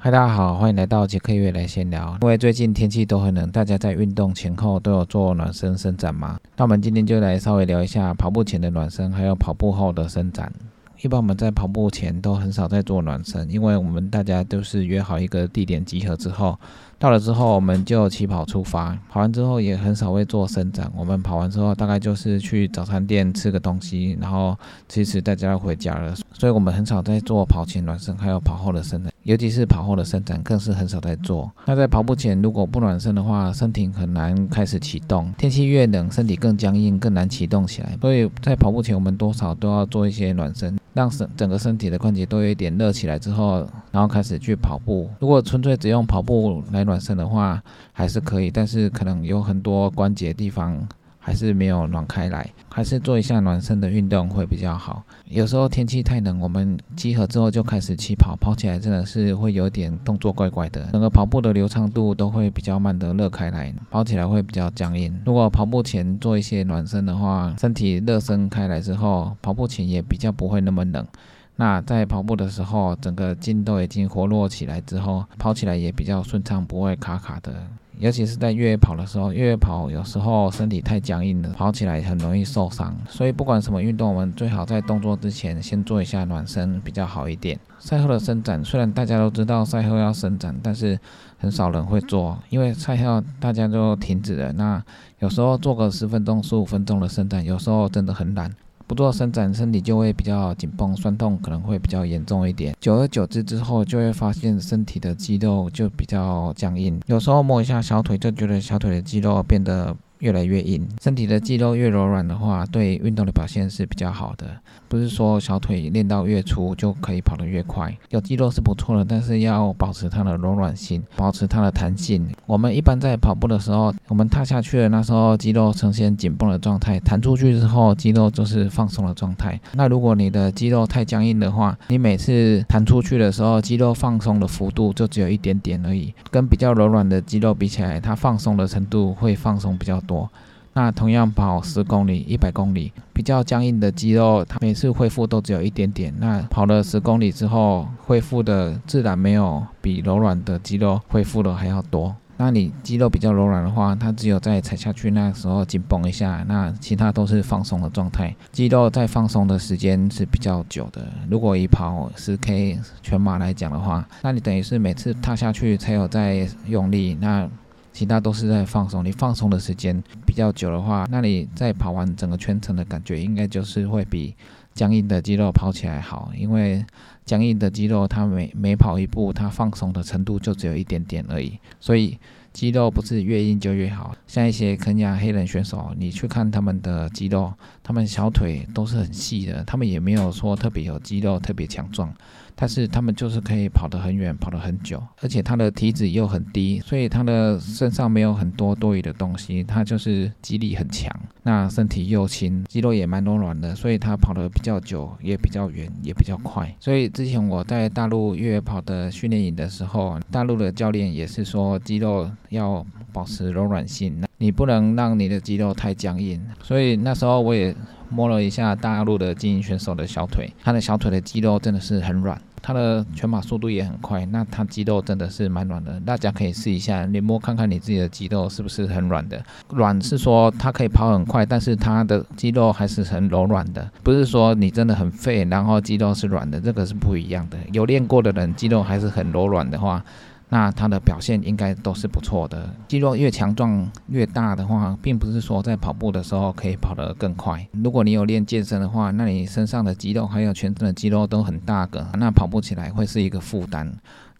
嗨，大家好，欢迎来到杰克月来闲聊。因为最近天气都很冷，大家在运动前后都有做暖身伸展吗？那我们今天就来稍微聊一下跑步前的暖身，还有跑步后的伸展。一般我们在跑步前都很少在做暖身，因为我们大家都是约好一个地点集合之后，到了之后我们就起跑出发，跑完之后也很少会做伸展。我们跑完之后大概就是去早餐店吃个东西，然后其实大家要回家了，所以我们很少在做跑前暖身，还有跑后的伸展，尤其是跑后的伸展更是很少在做。那在跑步前如果不暖身的话，身体很难开始启动，天气越冷，身体更僵硬，更难启动起来。所以在跑步前我们多少都要做一些暖身。让身整个身体的关节都有一点热起来之后，然后开始去跑步。如果纯粹只用跑步来暖身的话，还是可以，但是可能有很多关节地方。还是没有暖开来，还是做一下暖身的运动会比较好。有时候天气太冷，我们集合之后就开始起跑，跑起来真的是会有点动作怪怪的，整个跑步的流畅度都会比较慢的热开来，跑起来会比较僵硬。如果跑步前做一些暖身的话，身体热身开来之后，跑步前也比较不会那么冷。那在跑步的时候，整个筋都已经活络起来之后，跑起来也比较顺畅，不会卡卡的。尤其是在越野跑的时候，越野跑有时候身体太僵硬了，跑起来很容易受伤。所以不管什么运动，我们最好在动作之前先做一下暖身，比较好一点。赛后的伸展，虽然大家都知道赛后要伸展，但是很少人会做，因为赛后大家都停止了。那有时候做个十分钟、十五分钟的伸展，有时候真的很懒。不做伸展，身体就会比较紧绷，酸痛可能会比较严重一点。久而久之之后，就会发现身体的肌肉就比较僵硬，有时候摸一下小腿，就觉得小腿的肌肉变得。越来越硬，身体的肌肉越柔软的话，对运动的表现是比较好的。不是说小腿练到越粗就可以跑得越快，有肌肉是不错的，但是要保持它的柔软性，保持它的弹性。我们一般在跑步的时候，我们踏下去的，那时候肌肉呈现紧绷的状态，弹出去之后，肌肉就是放松的状态。那如果你的肌肉太僵硬的话，你每次弹出去的时候，肌肉放松的幅度就只有一点点而已，跟比较柔软的肌肉比起来，它放松的程度会放松比较。多，那同样跑十公里、一百公里，比较僵硬的肌肉，它每次恢复都只有一点点。那跑了十公里之后，恢复的自然没有比柔软的肌肉恢复的还要多。那你肌肉比较柔软的话，它只有在踩下去那时候紧绷一下，那其他都是放松的状态。肌肉在放松的时间是比较久的。如果以跑十 K 全马来讲的话，那你等于是每次踏下去才有在用力，那。其他都是在放松，你放松的时间比较久的话，那你在跑完整个全程的感觉，应该就是会比僵硬的肌肉跑起来好。因为僵硬的肌肉，它每每跑一步，它放松的程度就只有一点点而已。所以肌肉不是越硬就越好。像一些肯亚黑人选手，你去看他们的肌肉，他们小腿都是很细的，他们也没有说特别有肌肉，特别强壮。但是他们就是可以跑得很远，跑得很久，而且他的体脂又很低，所以他的身上没有很多多余的东西，他就是肌力很强，那身体又轻，肌肉也蛮柔软的，所以他跑得比较久，也比较远，也比较快。所以之前我在大陆越野跑的训练营的时候，大陆的教练也是说肌肉要保持柔软性，你不能让你的肌肉太僵硬。所以那时候我也摸了一下大陆的精英选手的小腿，他的小腿的肌肉真的是很软。它的全马速度也很快，那它肌肉真的是蛮软的，大家可以试一下，你摸看看你自己的肌肉是不是很软的。软是说它可以跑很快，但是它的肌肉还是很柔软的，不是说你真的很废，然后肌肉是软的，这个是不一样的。有练过的人，肌肉还是很柔软的话。那他的表现应该都是不错的。肌肉越强壮越大的话，并不是说在跑步的时候可以跑得更快。如果你有练健身的话，那你身上的肌肉还有全身的肌肉都很大个，那跑步起来会是一个负担。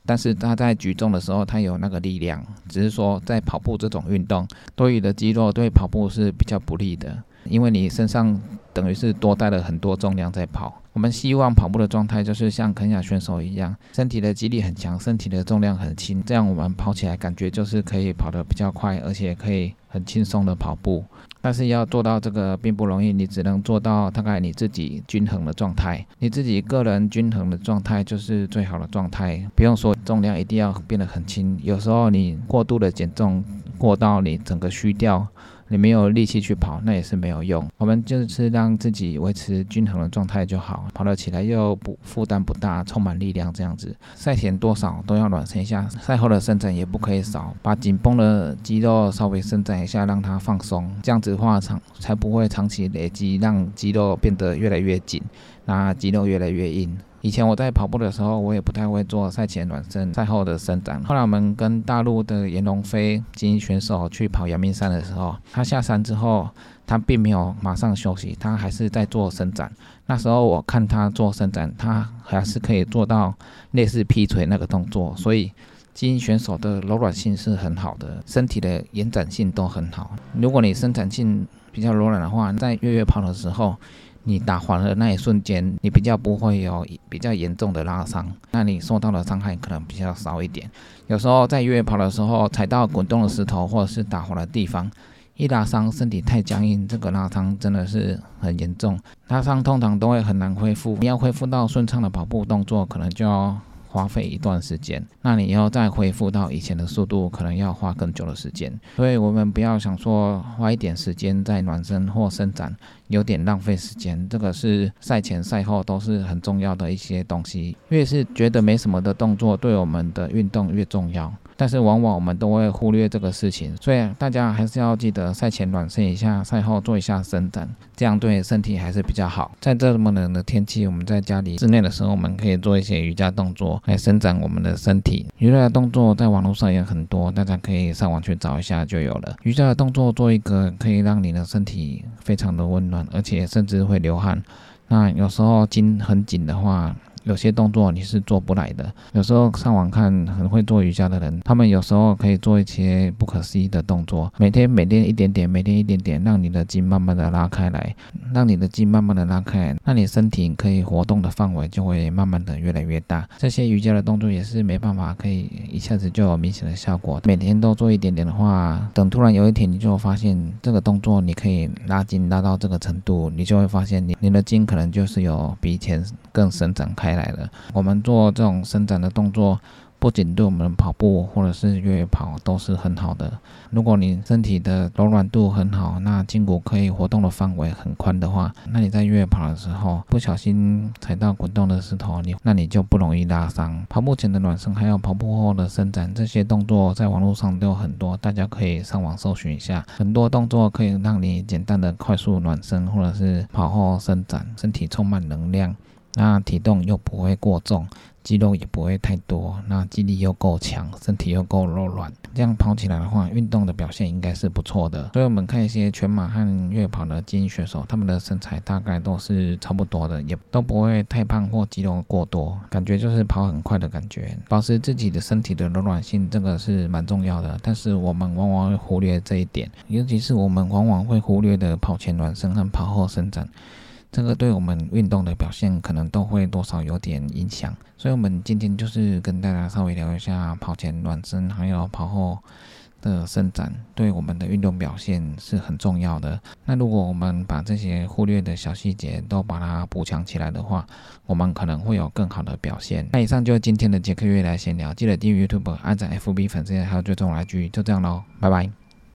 但是他在举重的时候，他有那个力量，只是说在跑步这种运动，多余的肌肉对跑步是比较不利的，因为你身上等于是多带了很多重量在跑。我们希望跑步的状态就是像肯亚选手一样，身体的肌力很强，身体的重量很轻，这样我们跑起来感觉就是可以跑得比较快，而且可以很轻松的跑步。但是要做到这个并不容易，你只能做到大概你自己均衡的状态，你自己个人均衡的状态就是最好的状态。不用说重量一定要变得很轻，有时候你过度的减重，过到你整个虚掉。你没有力气去跑，那也是没有用。我们就是让自己维持均衡的状态就好，跑得起来又不负担不大，充满力量这样子。赛前多少都要暖身一下，赛后的伸展也不可以少，把紧绷的肌肉稍微伸展一下，让它放松。这样子的话长才不会长期累积，让肌肉变得越来越紧，那肌肉越来越硬。以前我在跑步的时候，我也不太会做赛前暖身、赛后的伸展。后来我们跟大陆的严龙飞精英选手去跑阳明山的时候，他下山之后，他并没有马上休息，他还是在做伸展。那时候我看他做伸展，他还是可以做到类似劈腿那个动作。所以精英选手的柔软性是很好的，身体的延展性都很好。如果你伸展性比较柔软的话，在越野跑的时候，你打滑的那一瞬间，你比较不会有比较严重的拉伤，那你受到的伤害可能比较少一点。有时候在越野跑的时候，踩到滚动的石头或者是打滑的地方，一拉伤，身体太僵硬，这个拉伤真的是很严重。拉伤通常都会很难恢复，你要恢复到顺畅的跑步动作，可能就要。花费一段时间，那你要再恢复到以前的速度，可能要花更久的时间。所以，我们不要想说花一点时间在暖身或伸展，有点浪费时间。这个是赛前赛后都是很重要的一些东西。越是觉得没什么的动作，对我们的运动越重要。但是往往我们都会忽略这个事情，所以大家还是要记得赛前暖身一下，赛后做一下伸展，这样对身体还是比较好。在这么冷的天气，我们在家里室内的时候，我们可以做一些瑜伽动作来伸展我们的身体。瑜伽的动作在网络上也很多，大家可以上网去找一下就有了。瑜伽的动作做一个，可以让你的身体非常的温暖，而且甚至会流汗。那有时候筋很紧的话，有些动作你是做不来的。有时候上网看很会做瑜伽的人，他们有时候可以做一些不可思议的动作。每天每天一点点，每天一点点，让你的筋慢慢的拉开来，让你的筋慢慢的拉开，那你身体可以活动的范围就会慢慢的越来越大。这些瑜伽的动作也是没办法可以一下子就有明显的效果。每天都做一点点的话，等突然有一天你就发现这个动作你可以拉筋拉到这个程度，你就会发现你你的筋可能就是有比以前更伸展开。来了，我们做这种伸展的动作，不仅对我们跑步或者是越野跑都是很好的。如果你身体的柔软度很好，那筋骨可以活动的范围很宽的话，那你在越野跑的时候不小心踩到滚动的石头，你那你就不容易拉伤。跑步前的暖身还有跑步后的伸展，这些动作在网络上都有很多，大家可以上网搜寻一下。很多动作可以让你简单的快速暖身，或者是跑后伸展，身体充满能量。那体重又不会过重，肌肉也不会太多，那肌力又够强，身体又够柔软，这样跑起来的话，运动的表现应该是不错的。所以我们看一些全马和越野跑的精英选手，他们的身材大概都是差不多的，也都不会太胖或肌肉过多，感觉就是跑很快的感觉。保持自己的身体的柔软性，这个是蛮重要的。但是我们往往会忽略这一点，尤其是我们往往会忽略的跑前暖身和跑后伸展。这个对我们运动的表现可能都会多少有点影响，所以我们今天就是跟大家稍微聊一下跑前暖身，还有跑后的伸展，对我们的运动表现是很重要的。那如果我们把这些忽略的小细节都把它补强起来的话，我们可能会有更好的表现。那以上就是今天的杰克月来闲聊，记得订阅 YouTube、按赞 FB 粉丝还有追踪来剧，就这样喽，拜拜。